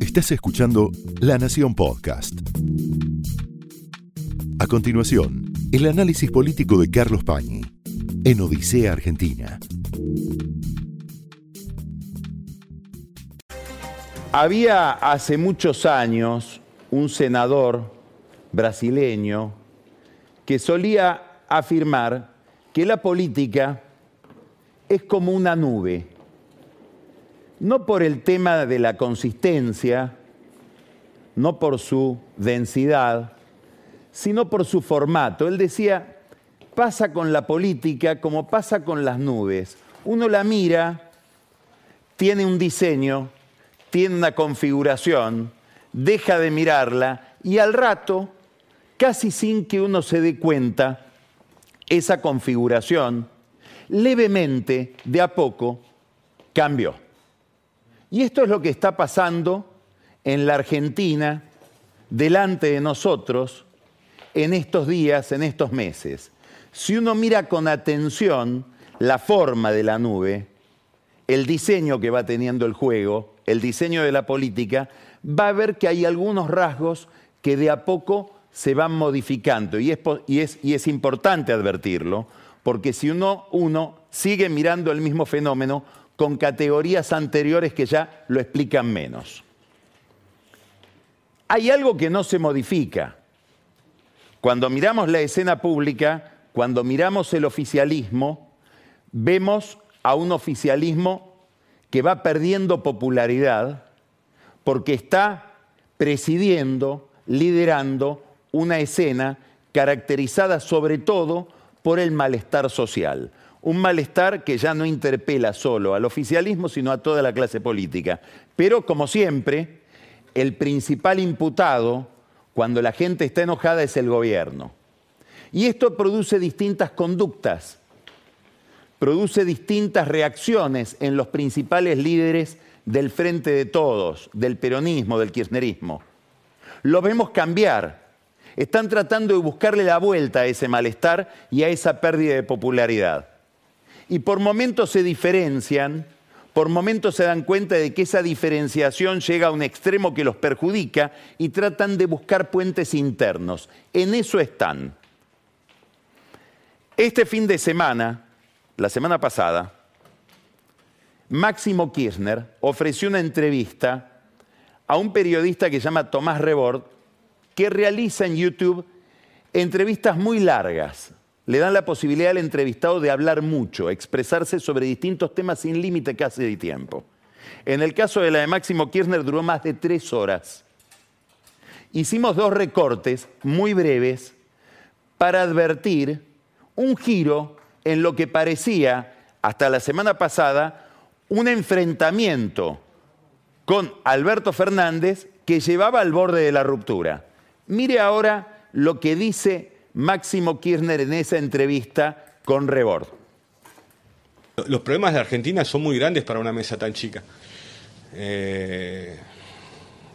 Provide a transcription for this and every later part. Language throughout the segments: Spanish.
Estás escuchando La Nación Podcast. A continuación, el análisis político de Carlos Pañi en Odisea Argentina. Había hace muchos años un senador brasileño que solía afirmar que la política es como una nube, no por el tema de la consistencia, no por su densidad, sino por su formato. Él decía, pasa con la política como pasa con las nubes. Uno la mira, tiene un diseño, tiene una configuración, deja de mirarla y al rato, casi sin que uno se dé cuenta, esa configuración levemente, de a poco, cambió. Y esto es lo que está pasando en la Argentina, delante de nosotros, en estos días, en estos meses. Si uno mira con atención la forma de la nube, el diseño que va teniendo el juego, el diseño de la política, va a ver que hay algunos rasgos que de a poco se van modificando. Y es, importante advertirlo, porque si uno sigue mirando el mismo fenómeno con categorías anteriores que ya lo explican menos. Hay algo que no se modifica. Cuando miramos la escena pública, cuando miramos el oficialismo, vemos a un oficialismo que va perdiendo popularidad porque está presidiendo, liderando una escena caracterizada sobre todo por el malestar social. Un malestar que ya no interpela solo al oficialismo, sino a toda la clase política. Pero, como siempre, el principal imputado cuando la gente está enojada es el gobierno. Y esto produce distintas conductas, produce distintas reacciones en los principales líderes del frente de todos, del peronismo, del kirchnerismo. Lo vemos cambiar. Están tratando de buscarle la vuelta a ese malestar y a esa pérdida de popularidad. Y por momentos se diferencian, por momentos se dan cuenta de que esa diferenciación llega a un extremo que los perjudica y tratan de buscar puentes internos. En eso están. Este fin de semana, la semana pasada, Máximo Kirchner ofreció una entrevista a un periodista que se llama Tomás Rebord, que realiza en YouTube entrevistas muy largas. Le dan la posibilidad al entrevistado de hablar mucho, expresarse sobre distintos temas sin límite casi de tiempo. En el caso de la de Máximo Kirchner duró más de tres horas. Hicimos dos recortes muy breves para advertir un giro en lo que parecía hasta la semana pasada un enfrentamiento con Alberto Fernández que llevaba al borde de la ruptura. Mire ahora lo que dice Máximo Kirchner en esa entrevista con Rebord. Los problemas de Argentina son muy grandes para una mesa tan chica. Eh,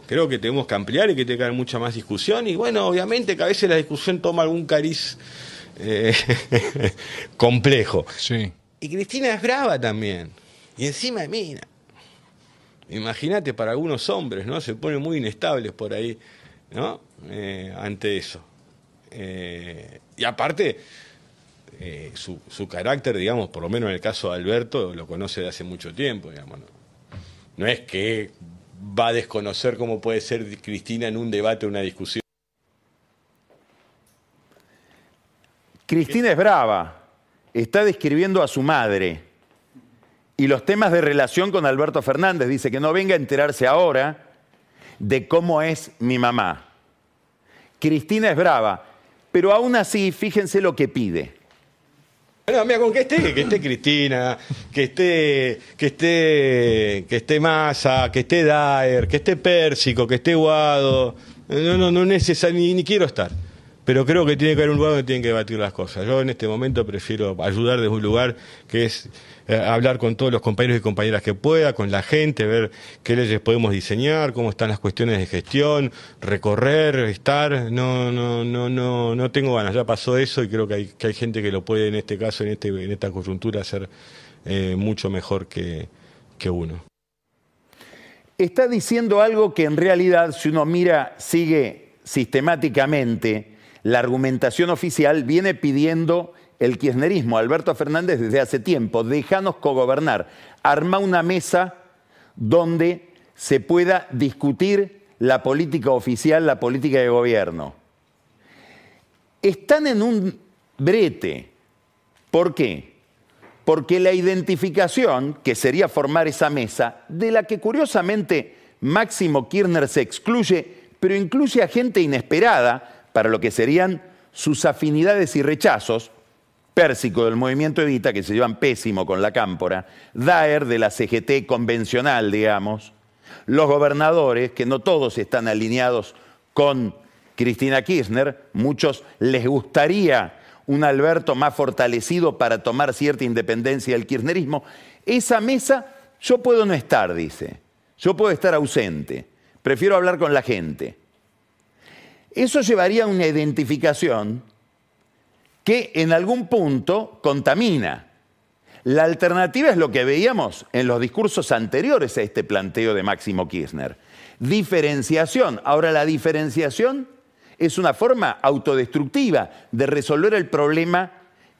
creo que tenemos que ampliar y que tenga mucha más discusión. Y bueno, obviamente que a veces la discusión toma algún cariz eh, complejo. Sí. Y Cristina es brava también. Y encima, mira, imagínate para algunos hombres, ¿no? Se ponen muy inestables por ahí, ¿no? Eh, ante eso. Eh, y aparte, eh, su, carácter, digamos, por lo menos en el caso de Alberto, lo conoce de hace mucho tiempo. No, no es que va a desconocer cómo puede ser Cristina en un debate o una discusión. Cristina es brava, está describiendo a su madre y los temas de relación con Alberto Fernández. Dice que no venga a enterarse ahora de cómo es mi mamá. Cristina es brava, pero aún así, fíjense lo que pide. No, mira, con que esté, que esté Cristina, que esté, que esté, que esté Massa, que esté Daer, que esté Pérsico, que esté Guado. No, no, no necesario, ni, ni quiero estar pero creo que tiene que haber un lugar donde tienen que debatir las cosas. Yo en este momento prefiero ayudar desde un lugar que es eh, hablar con todos los compañeros y compañeras que pueda, con la gente, ver qué leyes podemos diseñar, cómo están las cuestiones de gestión, recorrer, estar. No, no, no, no, no tengo ganas. Ya pasó eso y creo que hay, que hay gente que lo puede en este caso, en este, en esta coyuntura, hacer eh, mucho mejor que, que uno. está diciendo algo que en realidad, si uno mira, sigue sistemáticamente la argumentación oficial, viene pidiendo el kirchnerismo, Alberto Fernández, desde hace tiempo, déjanos cogobernar, arma una mesa donde se pueda discutir la política oficial, la política de gobierno. Están en un brete. ¿Por qué? Porque la identificación, que sería formar esa mesa, de la que curiosamente Máximo Kirchner se excluye, pero incluye a gente inesperada para lo que serían sus afinidades y rechazos, Pérsico del movimiento Evita, que se llevan pésimo con la cámpora, Daer de la CGT convencional, digamos, los gobernadores, que no todos están alineados con Cristina Kirchner, muchos les gustaría un Alberto más fortalecido para tomar cierta independencia del kirchnerismo. Esa mesa yo puedo no estar, dice. Yo puedo estar ausente. Prefiero hablar con la gente. Eso llevaría a una identificación que en algún punto contamina. La alternativa es lo que veíamos en los discursos anteriores a este planteo de Máximo Kirchner. Diferenciación. Ahora la diferenciación es una forma autodestructiva de resolver el problema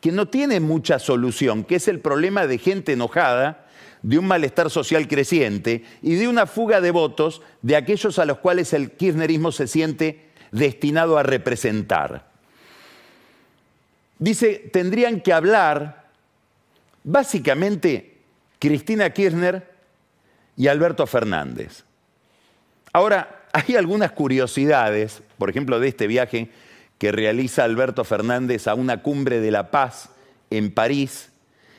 que no tiene mucha solución, que es el problema de gente enojada, de un malestar social creciente y de una fuga de votos de aquellos a los cuales el kirchnerismo se siente destinado a representar. Dice, tendrían que hablar básicamente Cristina Kirchner y Alberto Fernández. Ahora, hay algunas curiosidades, por ejemplo, de este viaje que realiza Alberto Fernández a una cumbre de la paz en París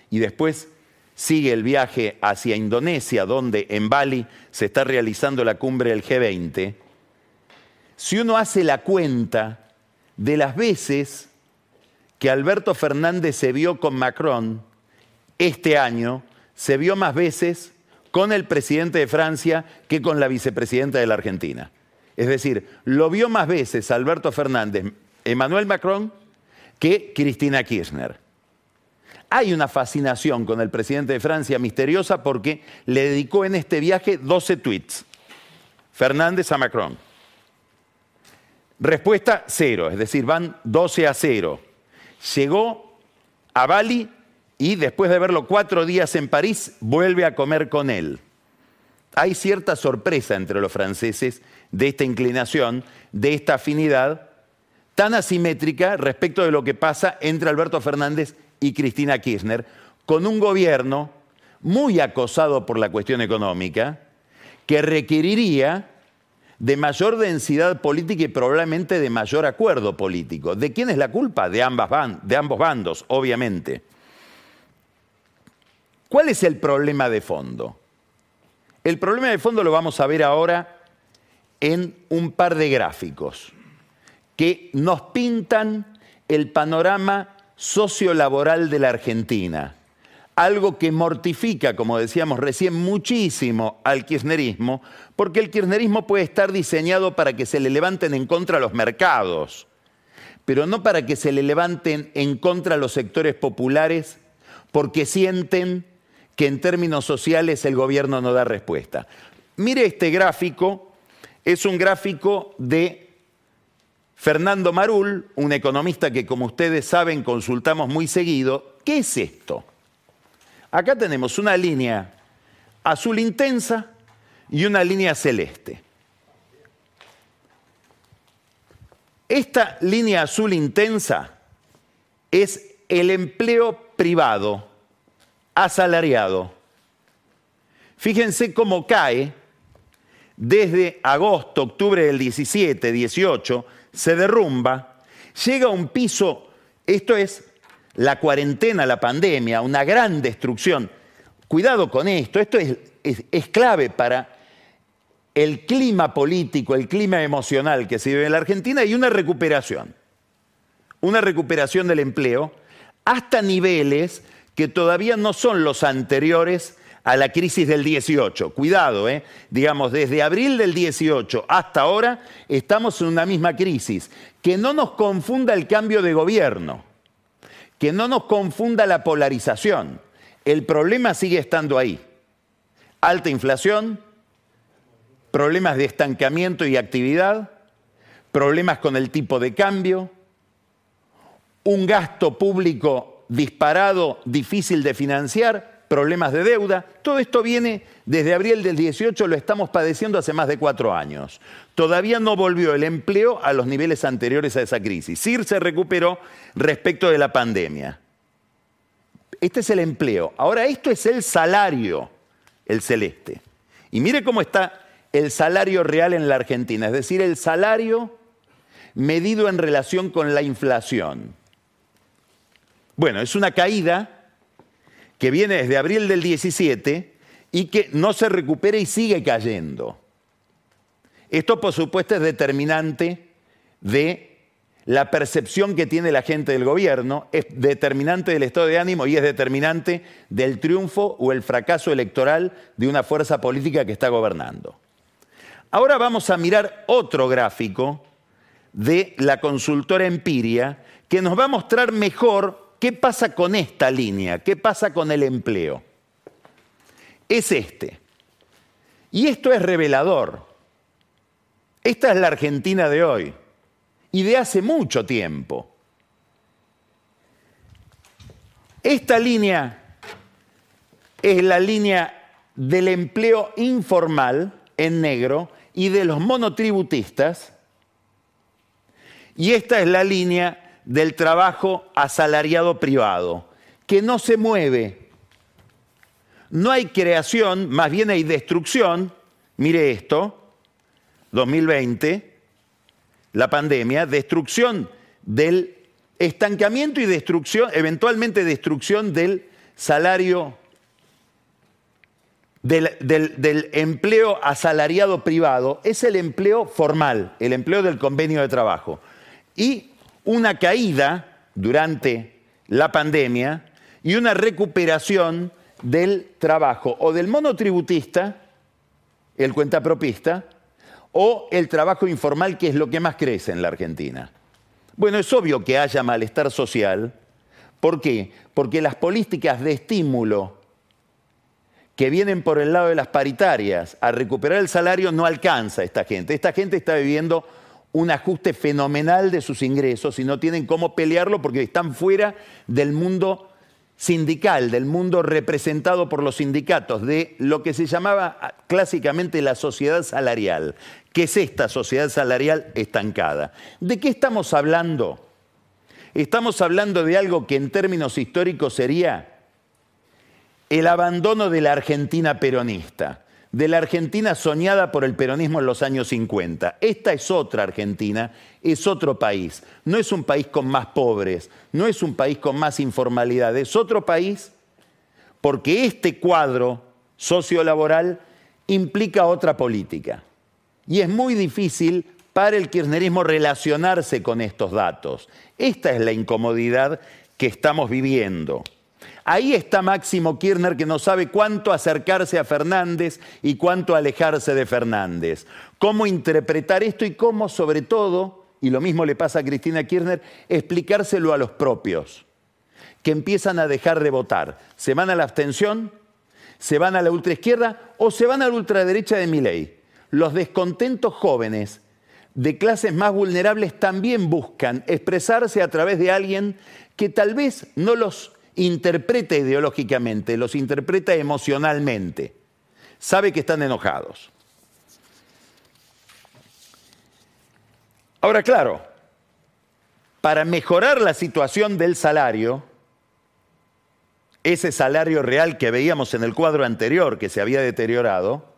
y después sigue el viaje hacia Indonesia, donde en Bali se está realizando la cumbre del G20. Si uno hace la cuenta de las veces que Alberto Fernández se vio con Macron este año, se vio más veces con el presidente de Francia que con la vicepresidenta de la Argentina. Es decir, lo vio más veces Alberto Fernández, Emmanuel Macron, que Cristina Kirchner. Hay una fascinación con el presidente de Francia misteriosa porque le dedicó en este viaje 12 tweets. Fernández a Macron. Respuesta cero, es decir, van 12 a 0 llegó a Bali y después de verlo cuatro días en París, vuelve a comer con él. Hay cierta sorpresa entre los franceses de esta inclinación, de esta afinidad tan asimétrica respecto de lo que pasa entre Alberto Fernández y Cristina Kirchner, con un gobierno muy acosado por la cuestión económica, que requeriría de mayor densidad política y probablemente de mayor acuerdo político. ¿De quién es la culpa? De, ambas de ambos bandos, obviamente. ¿Cuál es el problema de fondo? El problema de fondo lo vamos a ver ahora en un par de gráficos que nos pintan el panorama sociolaboral de la Argentina algo que mortifica, como decíamos recién, muchísimo al kirchnerismo, porque el kirchnerismo puede estar diseñado para que se le levanten en contra los mercados, pero no para que se le levanten en contra los sectores populares, porque sienten que en términos sociales el gobierno no da respuesta. Mire este gráfico, es un gráfico de Fernando Marul, un economista que como ustedes saben consultamos muy seguido. ¿Qué es esto? Acá tenemos una línea azul intensa y una línea celeste. Esta línea azul intensa es el empleo privado, asalariado. Fíjense cómo cae desde agosto, octubre del 17, 18, se derrumba, llega a un piso, esto es la cuarentena, la pandemia, una gran destrucción. Cuidado con esto, esto es, clave para el clima político, el clima emocional que se vive en la Argentina y una recuperación. Una recuperación del empleo hasta niveles que todavía no son los anteriores a la crisis del 18. Cuidado, ¿eh? digamos, desde abril del 18 hasta ahora estamos en una misma crisis. Que no nos confunda el cambio de gobierno que no nos confunda la polarización. El problema sigue estando ahí. Alta inflación, problemas de estancamiento y actividad, problemas con el tipo de cambio, un gasto público disparado, difícil de financiar, problemas de deuda. Todo esto viene desde abril del 18, lo estamos padeciendo hace más de cuatro años. Todavía no volvió el empleo a los niveles anteriores a esa crisis. CIR se recuperó respecto de la pandemia. Este es el empleo. Ahora esto es el salario, el celeste. Y mire cómo está el salario real en la Argentina, es decir, el salario medido en relación con la inflación. Bueno, es una caída que viene desde abril del 17 y que no se recupera y sigue cayendo. Esto, por supuesto, es determinante de la percepción que tiene la gente del gobierno, es determinante del estado de ánimo y es determinante del triunfo o el fracaso electoral de una fuerza política que está gobernando. Ahora vamos a mirar otro gráfico de la consultora Empiria que nos va a mostrar mejor qué pasa con esta línea, qué pasa con el empleo. Es este. Y esto es revelador. Esta es la Argentina de hoy y de hace mucho tiempo. Esta línea es la línea del empleo informal en negro y de los monotributistas. Y esta es la línea del trabajo asalariado privado, que no se mueve. No hay creación, más bien hay destrucción. Mire esto, 2020, la pandemia, destrucción del estancamiento y destrucción, eventualmente destrucción del salario, del, empleo asalariado privado, es el empleo formal, el empleo del convenio de trabajo. Y una caída durante la pandemia y una recuperación del trabajo o del monotributista, el cuentapropista, o el trabajo informal, que es lo que más crece en la Argentina. Bueno, es obvio que haya malestar social. ¿Por qué? Porque las políticas de estímulo que vienen por el lado de las paritarias a recuperar el salario no alcanza a esta gente. Esta gente está viviendo un ajuste fenomenal de sus ingresos y no tienen cómo pelearlo porque están fuera del mundo sindical, del mundo representado por los sindicatos, de lo que se llamaba clásicamente la sociedad salarial, que es esta sociedad salarial estancada. ¿De qué estamos hablando? Estamos hablando de algo que en términos históricos sería el abandono de la Argentina peronista de la Argentina soñada por el peronismo en los años 50. Esta es otra Argentina, es otro país. No es un país con más pobres, no es un país con más informalidad, es otro país porque este cuadro sociolaboral implica otra política. Y es muy difícil para el kirchnerismo relacionarse con estos datos. Esta es la incomodidad que estamos viviendo. Ahí está Máximo Kirchner que no sabe cuánto acercarse a Fernández y cuánto alejarse de Fernández. Cómo interpretar esto y cómo, sobre todo, y lo mismo le pasa a Cristina Kirchner, explicárselo a los propios, que empiezan a dejar de votar. ¿Se van a la abstención? ¿Se van a la ultraizquierda? ¿O se van a la ultraderecha de Miley? Los descontentos jóvenes de clases más vulnerables también buscan expresarse a través de alguien que tal vez no los interpreta ideológicamente, los interpreta emocionalmente. Sabe que están enojados. Ahora, claro, para mejorar la situación del salario, ese salario real que veíamos en el cuadro anterior que se había deteriorado,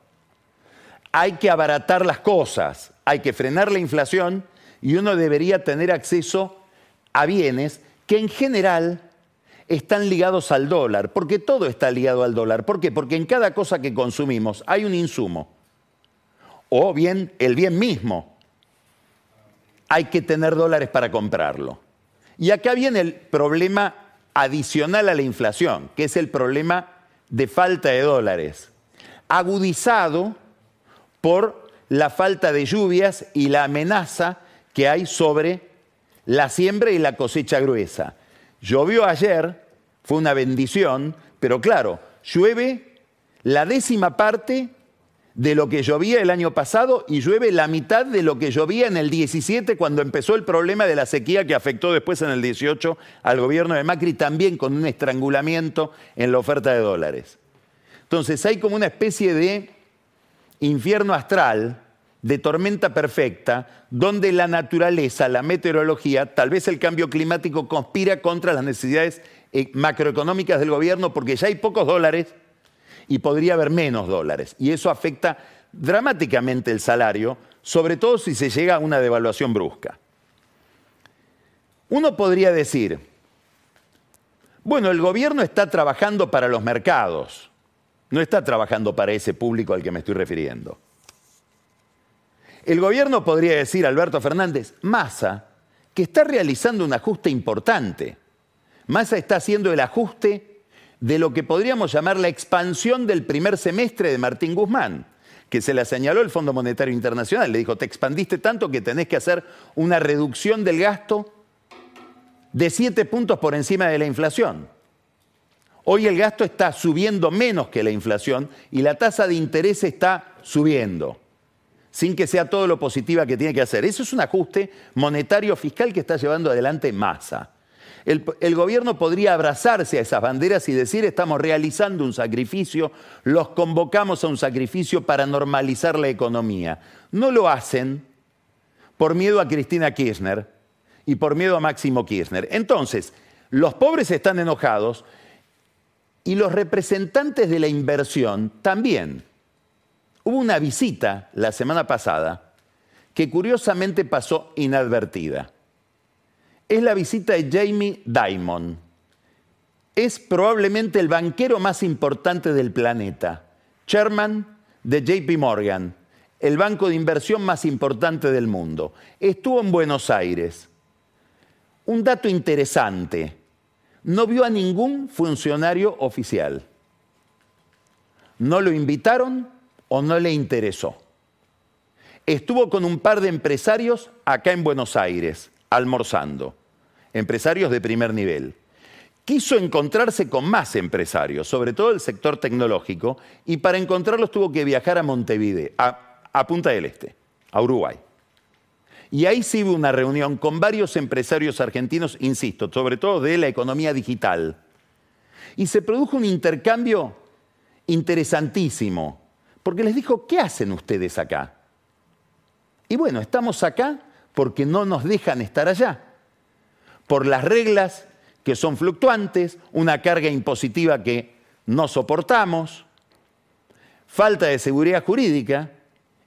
hay que abaratar las cosas, hay que frenar la inflación y uno debería tener acceso a bienes que en general están ligados al dólar, porque todo está ligado al dólar. ¿Por qué? Porque en cada cosa que consumimos hay un insumo, o bien el bien mismo. Hay que tener dólares para comprarlo. Y acá viene el problema adicional a la inflación, que es el problema de falta de dólares, agudizado por la falta de lluvias y la amenaza que hay sobre la siembra y la cosecha gruesa. Llovió ayer, fue una bendición, pero claro, llueve la décima parte de lo que llovía el año pasado y llueve la mitad de lo que llovía en el 17 cuando empezó el problema de la sequía que afectó después en el 18 al gobierno de Macri, también con un estrangulamiento en la oferta de dólares. Entonces hay como una especie de infierno astral, de tormenta perfecta, donde la naturaleza, la meteorología, tal vez el cambio climático conspira contra las necesidades eh, macroeconómicas del gobierno porque ya hay pocos dólares y podría haber menos dólares. Y eso afecta dramáticamente el salario, sobre todo si se llega a una devaluación brusca. Uno podría decir, bueno, el gobierno está trabajando para los mercados, no está trabajando para ese público al que me estoy refiriendo. El gobierno podría decir, Alberto Fernández, Massa, que está realizando un ajuste importante. Massa está haciendo el ajuste de lo que podríamos llamar la expansión del primer semestre de Martín Guzmán, que se le señaló el Fondo Monetario Internacional. Le dijo, te expandiste tanto que tenés que hacer una reducción del gasto de siete puntos por encima de la inflación. Hoy el gasto está subiendo menos que la inflación y la tasa de interés está subiendo, sin que sea todo lo positiva que tiene que hacer. Eso es un ajuste monetario fiscal que está llevando adelante Massa el, gobierno podría abrazarse a esas banderas y decir estamos realizando un sacrificio, los convocamos a un sacrificio para normalizar la economía. No lo hacen por miedo a Cristina Kirchner y por miedo a Máximo Kirchner. Entonces, los pobres están enojados y los representantes de la inversión también. Hubo una visita la semana pasada que curiosamente pasó inadvertida es la visita de Jamie Dimon. Es probablemente el banquero más importante del planeta, chairman de JP Morgan, el banco de inversión más importante del mundo. Estuvo en Buenos Aires. Un dato interesante, no vio a ningún funcionario oficial. No lo invitaron o no le interesó. Estuvo con un par de empresarios acá en Buenos Aires, almorzando empresarios de primer nivel. Quiso encontrarse con más empresarios, sobre todo el sector tecnológico, y para encontrarlos tuvo que viajar a Montevideo, a, Punta del Este, a Uruguay. Y ahí sí hubo una reunión con varios empresarios argentinos, insisto, sobre todo de la economía digital. Y se produjo un intercambio interesantísimo, porque les dijo, ¿qué hacen ustedes acá? Y bueno, estamos acá porque no nos dejan estar allá por las reglas que son fluctuantes, una carga impositiva que no soportamos, falta de seguridad jurídica,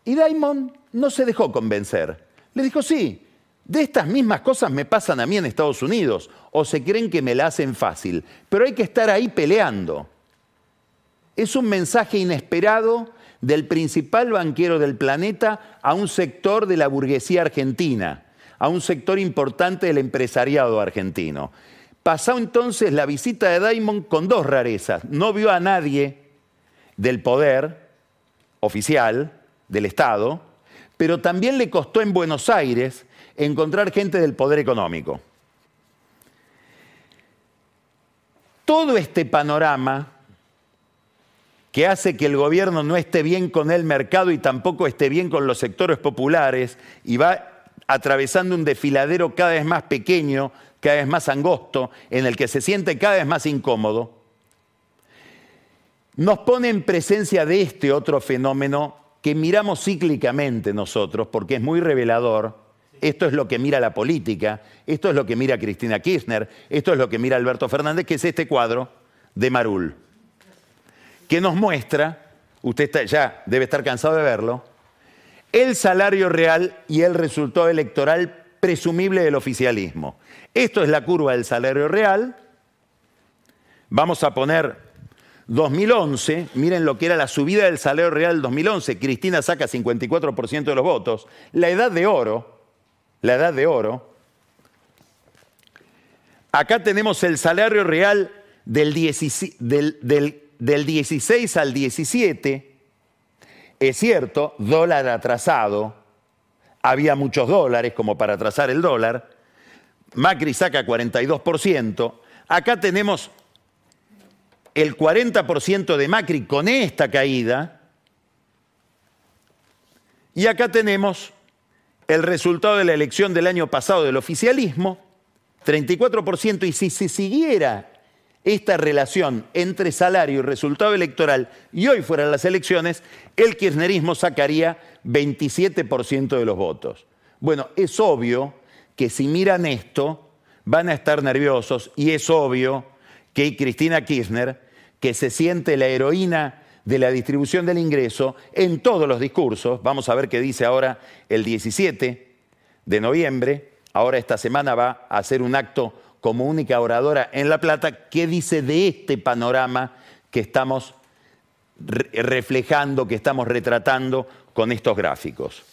y Daimon no se dejó convencer. Le dijo, sí, de estas mismas cosas me pasan a mí en Estados Unidos, o se creen que me la hacen fácil, pero hay que estar ahí peleando. Es un mensaje inesperado del principal banquero del planeta a un sector de la burguesía argentina a un sector importante del empresariado argentino. Pasó entonces la visita de Daimon con dos rarezas. No vio a nadie del poder oficial, del Estado, pero también le costó en Buenos Aires encontrar gente del poder económico. Todo este panorama que hace que el gobierno no esté bien con el mercado y tampoco esté bien con los sectores populares y va atravesando un desfiladero cada vez más pequeño, cada vez más angosto, en el que se siente cada vez más incómodo, nos pone en presencia de este otro fenómeno que miramos cíclicamente nosotros, porque es muy revelador. Esto es lo que mira la política, esto es lo que mira Cristina Kirchner, esto es lo que mira Alberto Fernández, que es este cuadro de Marul, que nos muestra, usted ya debe estar cansado de verlo, el salario real y el resultado electoral presumible del oficialismo. Esto es la curva del salario real. Vamos a poner 2011, miren lo que era la subida del salario real 2011. Cristina saca 54% de los votos. La edad de oro, la edad de oro. Acá tenemos el salario real del, del 16 al 17 es cierto, dólar atrasado, había muchos dólares como para atrasar el dólar. Macri saca 42%. Acá tenemos el 40% de Macri con esta caída Y acá tenemos el resultado de la elección del año pasado del oficialismo, 34%, y si se siguiera esta relación entre salario y resultado electoral y hoy fueran las elecciones, el kirchnerismo sacaría 27% de los votos. Bueno, es obvio que si miran esto van a estar nerviosos y es obvio que Cristina Kirchner, que se siente la heroína de la distribución del ingreso en todos los discursos, vamos a ver qué dice ahora el 17 de noviembre, ahora esta semana va a hacer un acto como única oradora en La Plata, ¿qué dice de este panorama que estamos reflejando, que estamos retratando con estos gráficos?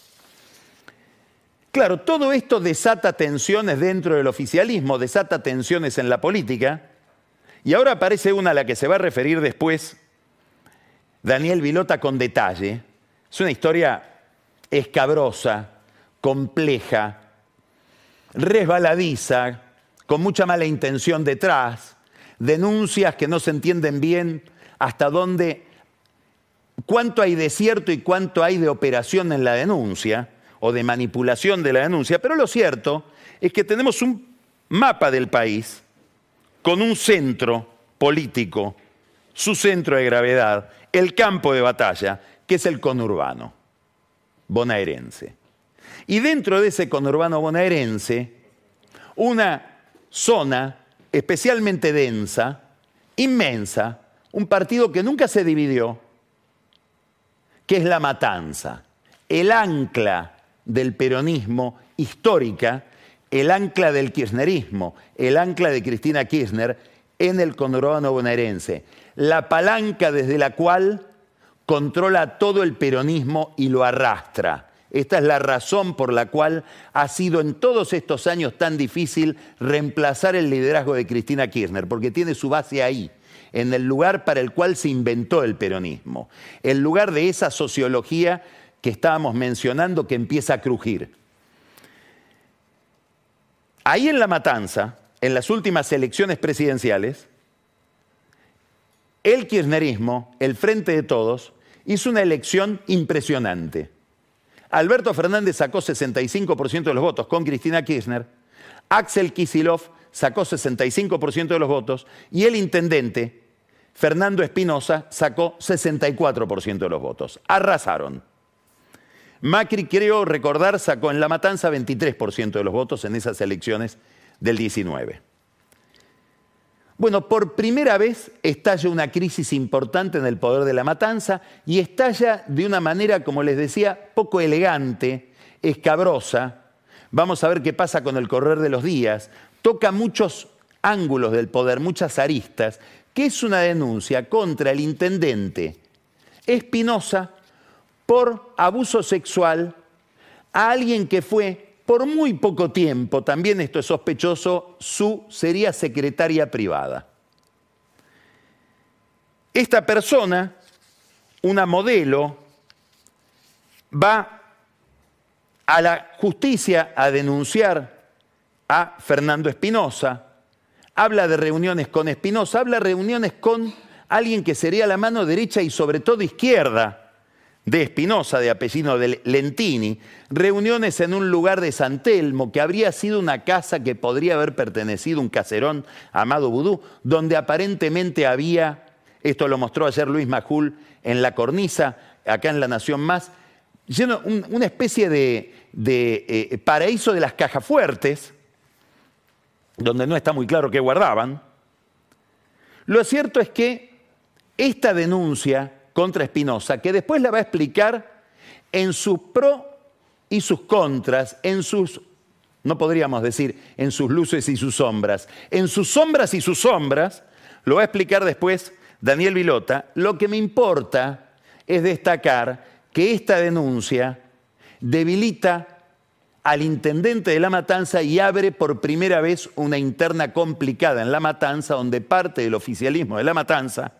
Claro, todo esto desata tensiones dentro del oficialismo, desata tensiones en la política, y ahora aparece una a la que se va a referir después Daniel Vilota con detalle. Es una historia escabrosa, compleja, resbaladiza, con mucha mala intención detrás, denuncias que no se entienden bien hasta dónde, cuánto hay de cierto y cuánto hay de operación en la denuncia o de manipulación de la denuncia. Pero lo cierto es que tenemos un mapa del país con un centro político, su centro de gravedad, el campo de batalla, que es el conurbano bonaerense. Y dentro de ese conurbano bonaerense, una zona especialmente densa, inmensa, un partido que nunca se dividió, que es la matanza, el ancla del peronismo histórica, el ancla del kirchnerismo, el ancla de Cristina Kirchner en el conurbano bonaerense, la palanca desde la cual controla todo el peronismo y lo arrastra. Esta es la razón por la cual ha sido en todos estos años tan difícil reemplazar el liderazgo de Cristina Kirchner, porque tiene su base ahí, en el lugar para el cual se inventó el peronismo, el lugar de esa sociología que estábamos mencionando que empieza a crujir. Ahí en La Matanza, en las últimas elecciones presidenciales, el kirchnerismo, el Frente de Todos, hizo una elección impresionante Alberto Fernández sacó 65% de los votos con Cristina Kirchner, Axel Kisilov sacó 65% de los votos y el intendente Fernando Espinosa sacó 64% de los votos. Arrasaron. Macri, creo recordar, sacó en La Matanza 23% de los votos en esas elecciones del 19. Bueno, por primera vez estalla una crisis importante en el poder de la matanza y estalla de una manera, como les decía, poco elegante, escabrosa. Vamos a ver qué pasa con el correr de los días. Toca muchos ángulos del poder, muchas aristas, que es una denuncia contra el intendente Espinosa por abuso sexual a alguien que fue por muy poco tiempo, también esto es sospechoso, su sería secretaria privada. Esta persona, una modelo, va a la justicia a denunciar a Fernando Espinosa, habla de reuniones con Espinosa, habla de reuniones con alguien que sería la mano derecha y sobre todo izquierda de Espinosa, de apellido de Lentini, reuniones en un lugar de San Telmo, que habría sido una casa que podría haber pertenecido un caserón Amado Vudú, donde aparentemente había, esto lo mostró ayer Luis Majul en la cornisa, acá en La Nación Más, una especie de, eh, paraíso de las cajas fuertes, donde no está muy claro qué guardaban. Lo cierto es que esta denuncia contra Espinosa, que después la va a explicar en sus pro y sus contras, en sus, no podríamos decir en sus luces y sus sombras, en sus sombras y sus sombras, lo va a explicar después Daniel Vilota. Lo que me importa es destacar que esta denuncia debilita al intendente de La Matanza y abre por primera vez una interna complicada en La Matanza, donde parte del oficialismo de La Matanza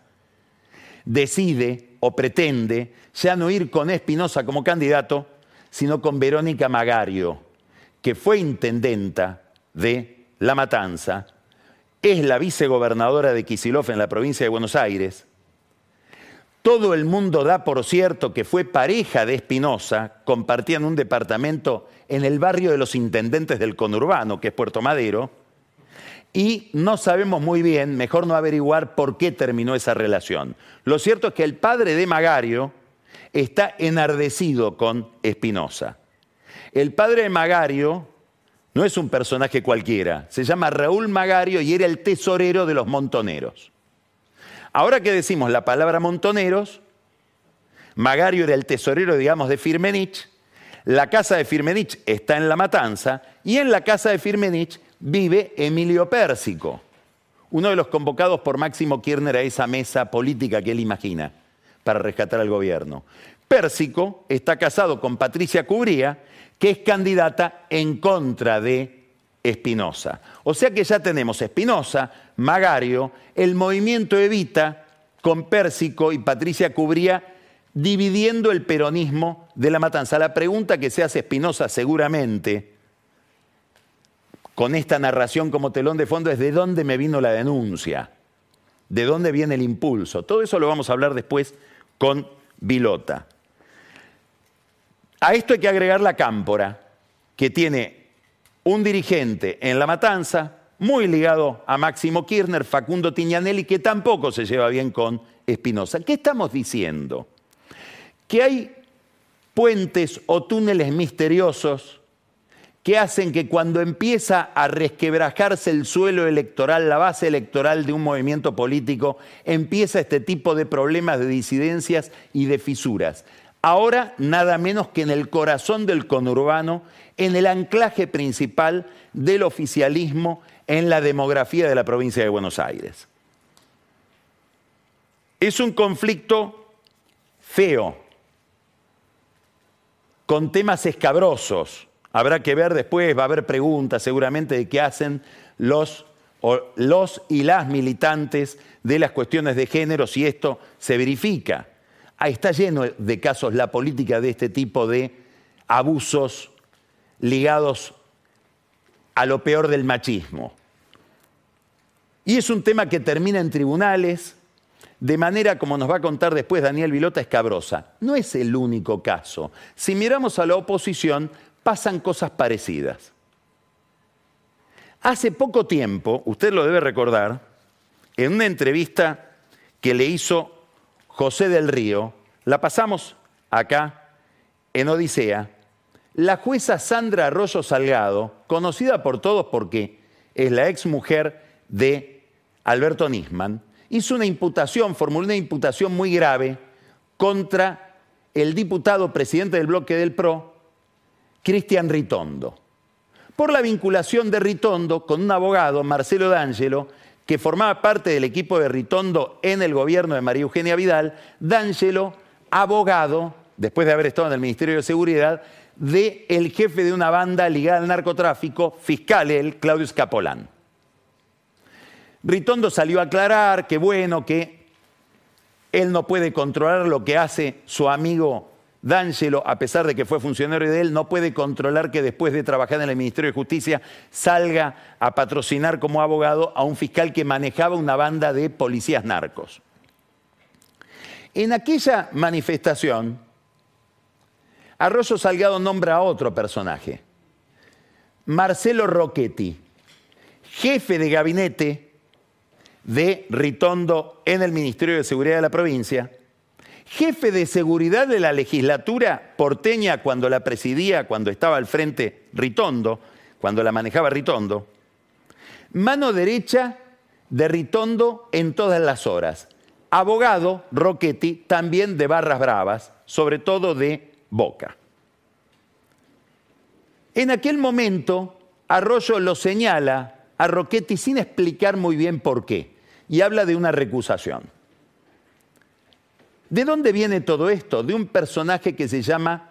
decide o pretende ya no ir con Espinosa como candidato, sino con Verónica Magario, que fue intendenta de La Matanza, es la vicegobernadora de Kisilov en la provincia de Buenos Aires, Todo el mundo da por cierto que fue pareja de Espinosa, compartían un departamento en el barrio de los intendentes del conurbano, que es Puerto Madero, y no sabemos muy bien, mejor no averiguar por qué terminó esa relación. Lo cierto es que el padre de Magario está enardecido con Espinosa. El padre de Magario no es un personaje cualquiera, se llama Raúl Magario y era el tesorero de los montoneros. Ahora que decimos la palabra montoneros, Magario era el tesorero, digamos, de Firmenich, la casa de Firmenich está en La Matanza y en la casa de Firmenich vive Emilio Pérsico, uno de los convocados por Máximo Kirchner a esa mesa política que él imagina para rescatar al gobierno. Pérsico está casado con Patricia Cubría, que es candidata en contra de Espinosa. O sea que ya tenemos Espinosa, Magario, el movimiento Evita con Pérsico y Patricia Cubría dividiendo el peronismo de la matanza. La pregunta que se hace Espinosa seguramente con esta narración como telón de fondo es de dónde me vino la denuncia, de dónde viene el impulso. Todo eso lo vamos a hablar después con Vilota. A esto hay que agregar la cámpora, que tiene un dirigente en La Matanza, muy ligado a Máximo Kirchner, Facundo Tignanelli, que tampoco se lleva bien con Espinosa. ¿Qué estamos diciendo? Que hay puentes o túneles misteriosos que hacen que cuando empieza a resquebrajarse el suelo electoral, la base electoral de un movimiento político, empieza este tipo de problemas de disidencias y de fisuras. Ahora nada menos que en el corazón del conurbano, en el anclaje principal del oficialismo en la demografía de la provincia de Buenos Aires. Es un conflicto feo, con temas escabrosos, Habrá que ver después, va a haber preguntas seguramente de qué hacen los, los y las militantes de las cuestiones de género si esto se verifica. Está lleno de casos la política de este tipo de abusos ligados a lo peor del machismo. Y es un tema que termina en tribunales, de manera como nos va a contar después Daniel Vilota Escabrosa. No es el único caso. Si miramos a la oposición, pasan cosas parecidas. Hace poco tiempo, usted lo debe recordar, en una entrevista que le hizo José del Río, la pasamos acá en Odisea, la jueza Sandra Arroyo Salgado, conocida por todos porque es la ex mujer de Alberto Nisman, hizo una imputación, formuló una imputación muy grave contra el diputado presidente del bloque del PRO, Cristian Ritondo, por la vinculación de Ritondo con un abogado, Marcelo D'Angelo, que formaba parte del equipo de Ritondo en el gobierno de María Eugenia Vidal, D'Angelo, abogado, después de haber estado en el Ministerio de Seguridad, del el jefe de una banda ligada al narcotráfico, fiscal él, Claudio Scapolán. Ritondo salió a aclarar que bueno, que él no puede controlar lo que hace su amigo D'Angelo, a pesar de que fue funcionario de él, no puede controlar que después de trabajar en el Ministerio de Justicia salga a patrocinar como abogado a un fiscal que manejaba una banda de policías narcos. En aquella manifestación, Arroyo Salgado nombra a otro personaje, Marcelo Rocchetti, jefe de gabinete de Ritondo en el Ministerio de Seguridad de la provincia, jefe de seguridad de la legislatura porteña cuando la presidía, cuando estaba al frente Ritondo, cuando la manejaba Ritondo, mano derecha de Ritondo en todas las horas, abogado Rocchetti también de barras bravas, sobre todo de Boca. En aquel momento, Arroyo lo señala a Rocchetti sin explicar muy bien por qué, y habla de una recusación. ¿De dónde viene todo esto? De un personaje que se llama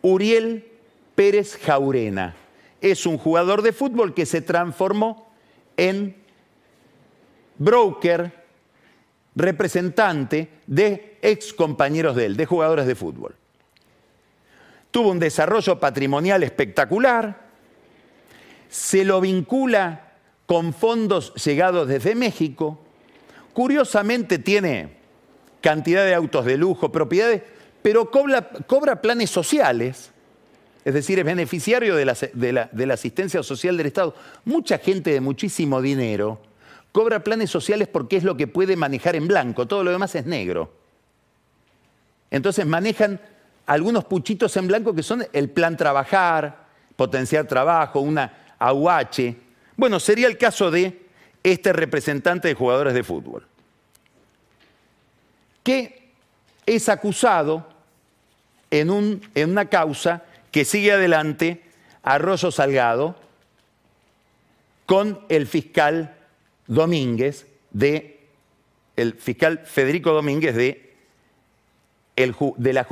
Uriel Pérez Jaurena. Es un jugador de fútbol que se transformó en broker, representante de ex compañeros de él, de jugadores de fútbol. Tuvo un desarrollo patrimonial espectacular, se lo vincula con fondos llegados desde México, curiosamente tiene cantidad de autos de lujo, propiedades, pero cobra, planes sociales, es decir, es beneficiario de, la, de la asistencia social del Estado. Mucha gente de muchísimo dinero cobra planes sociales porque es lo que puede manejar en blanco, todo lo demás es negro. Entonces manejan algunos puchitos en blanco que son el plan trabajar, potenciar trabajo, una AUH. Bueno, sería el caso de este representante de jugadores de fútbol, que es acusado en, un, en una causa que sigue adelante Arroyo Salgado con el fiscal Domínguez de el fiscal Federico Domínguez de, el, de la,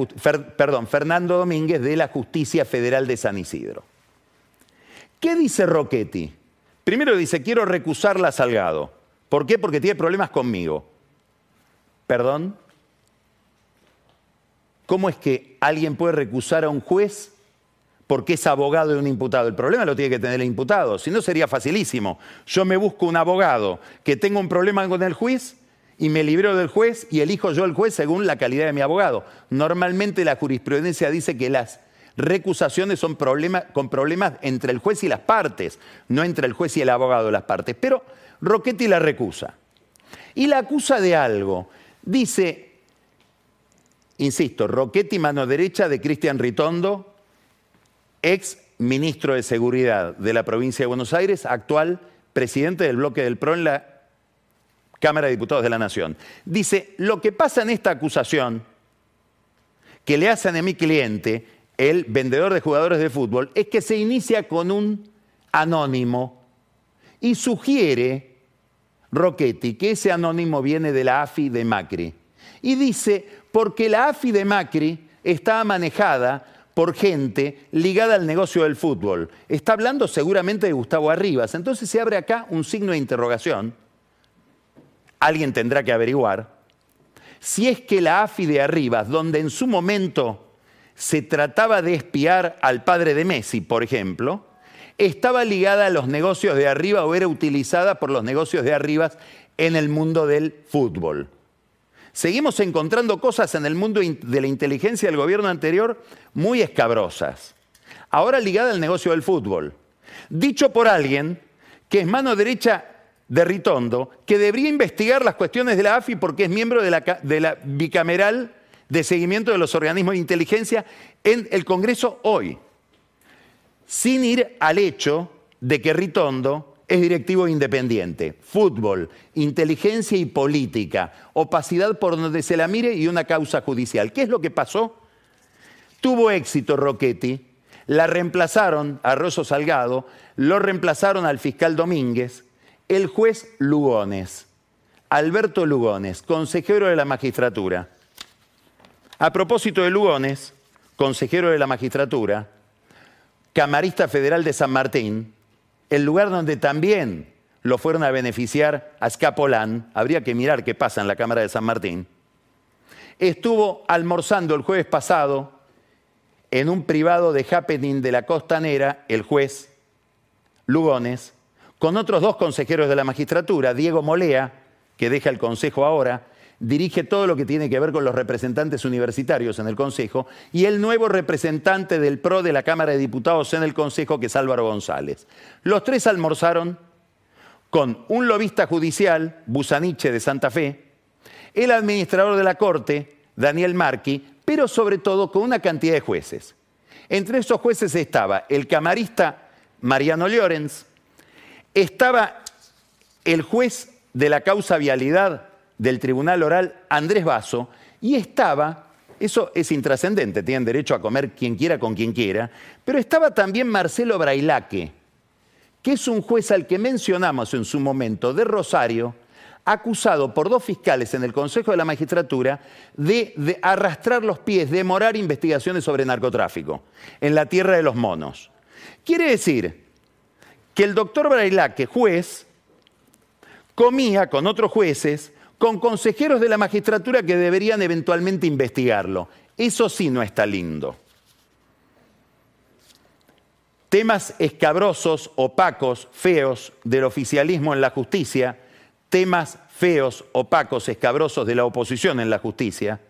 perdón, Fernando Domínguez de la Justicia Federal de San Isidro. ¿Qué dice Roquetti? Primero dice, quiero recusarla a Salgado. ¿Por qué? Porque tiene problemas conmigo. ¿Perdón? ¿Cómo es que alguien puede recusar a un juez porque es abogado de un imputado? El problema lo tiene que tener el imputado, si no sería facilísimo. Yo me busco un abogado que tenga un problema con el juez y me libero del juez y elijo yo el juez según la calidad de mi abogado. Normalmente la jurisprudencia dice que las recusaciones son con problemas entre el juez y las partes, no entre el juez y el abogado de las partes. Pero Roquetti la recusa. Y la acusa de algo. Dice, insisto, Roquetti, mano derecha de Cristian Ritondo, ex ministro de Seguridad de la provincia de Buenos Aires, actual presidente del bloque del PRO en la Cámara de Diputados de la Nación. Dice, lo que pasa en esta acusación que le hacen a mi cliente el vendedor de jugadores de fútbol, es que se inicia con un anónimo y sugiere Roquetti que ese anónimo viene de la AFI de Macri. Y dice, porque la AFI de Macri está manejada por gente ligada al negocio del fútbol. Está hablando seguramente de Gustavo Arribas. Entonces se abre acá un signo de interrogación. Alguien tendrá que averiguar si es que la AFI de Arribas, donde en su momento se trataba de espiar al padre de Messi, por ejemplo, estaba ligada a los negocios de arriba o era utilizada por los negocios de arriba en el mundo del fútbol. Seguimos encontrando cosas en el mundo de la inteligencia del gobierno anterior muy escabrosas. Ahora ligada al negocio del fútbol. Dicho por alguien que es mano derecha de Ritondo, que debería investigar las cuestiones de la AFI porque es miembro de la, de la bicameral de seguimiento de los organismos de inteligencia en el Congreso hoy, sin ir al hecho de que Ritondo es directivo independiente. Fútbol, inteligencia y política, opacidad por donde se la mire y una causa judicial. ¿Qué es lo que pasó? Tuvo éxito Roquetti, la reemplazaron a Rosso Salgado, lo reemplazaron al fiscal Domínguez, el juez Lugones, Alberto Lugones, consejero de la magistratura a propósito de Lugones, consejero de la magistratura, camarista federal de San Martín, el lugar donde también lo fueron a beneficiar a Escapolán, habría que mirar qué pasa en la Cámara de San Martín, estuvo almorzando el jueves pasado en un privado de happening de la costanera, el juez Lugones, con otros dos consejeros de la magistratura, Diego Molea, que deja el consejo ahora, dirige todo lo que tiene que ver con los representantes universitarios en el Consejo, y el nuevo representante del PRO de la Cámara de Diputados en el Consejo, que es Álvaro González. Los tres almorzaron con un lobista judicial, Busaniche de Santa Fe, el administrador de la Corte, Daniel Marqui, pero sobre todo con una cantidad de jueces. Entre esos jueces estaba el camarista Mariano Llorens, estaba el juez de la causa vialidad del Tribunal Oral Andrés Vaso y estaba, eso es intrascendente, tienen derecho a comer quien quiera con quien quiera, pero estaba también Marcelo Brailaque, que es un juez al que mencionamos en su momento de Rosario, acusado por dos fiscales en el Consejo de la Magistratura de, de, arrastrar los pies, de demorar investigaciones sobre narcotráfico en la tierra de los monos. Quiere decir que el doctor Brailaque, juez, comía con otros jueces con consejeros de la magistratura que deberían eventualmente investigarlo. Eso sí no está lindo. Temas escabrosos, opacos, feos del oficialismo en la justicia, temas feos, opacos, escabrosos de la oposición en la justicia,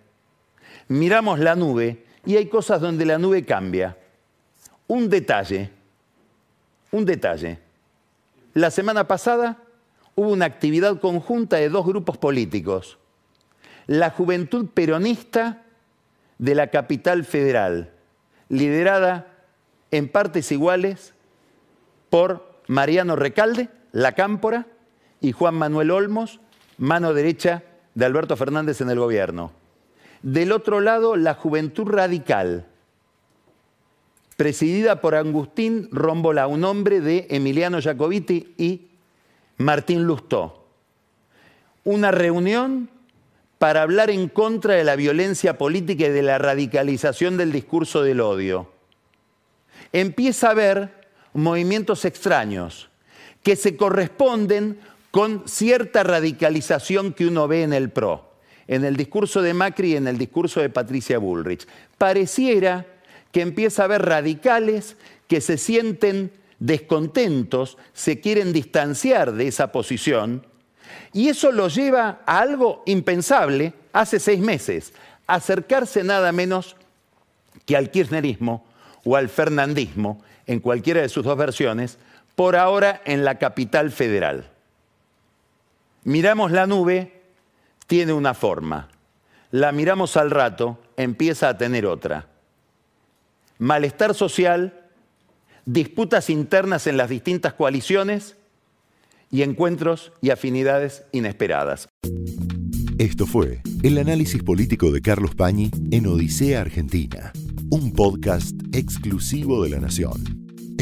miramos la nube y hay cosas donde la nube cambia. Un detalle, un detalle. La semana pasada hubo una actividad conjunta de dos grupos políticos. La Juventud Peronista de la capital federal, liderada en partes iguales por Mariano Recalde, La Cámpora, y Juan Manuel Olmos, mano derecha de Alberto Fernández en el gobierno. Del otro lado, la Juventud Radical, presidida por Agustín Rómbola, un hombre de Emiliano Jacobiti y Martín Lustó. Una reunión para hablar en contra de la violencia política y de la radicalización del discurso del odio. Empieza a haber movimientos extraños que se corresponden con cierta radicalización que uno ve en el PRO, en el discurso de Macri y en el discurso de Patricia Bullrich. Pareciera que empieza a haber radicales que se sienten descontentos, se quieren distanciar de esa posición, y eso lo lleva a algo impensable hace seis meses, acercarse nada menos que al kirchnerismo o al fernandismo, en cualquiera de sus dos versiones, por ahora en la capital federal. Miramos la nube, tiene una forma. La miramos al rato, empieza a tener otra. Malestar social, disputas internas en las distintas coaliciones y encuentros y afinidades inesperadas. Esto fue el análisis político de Carlos Pañi en Odisea Argentina, un podcast exclusivo de la Nación.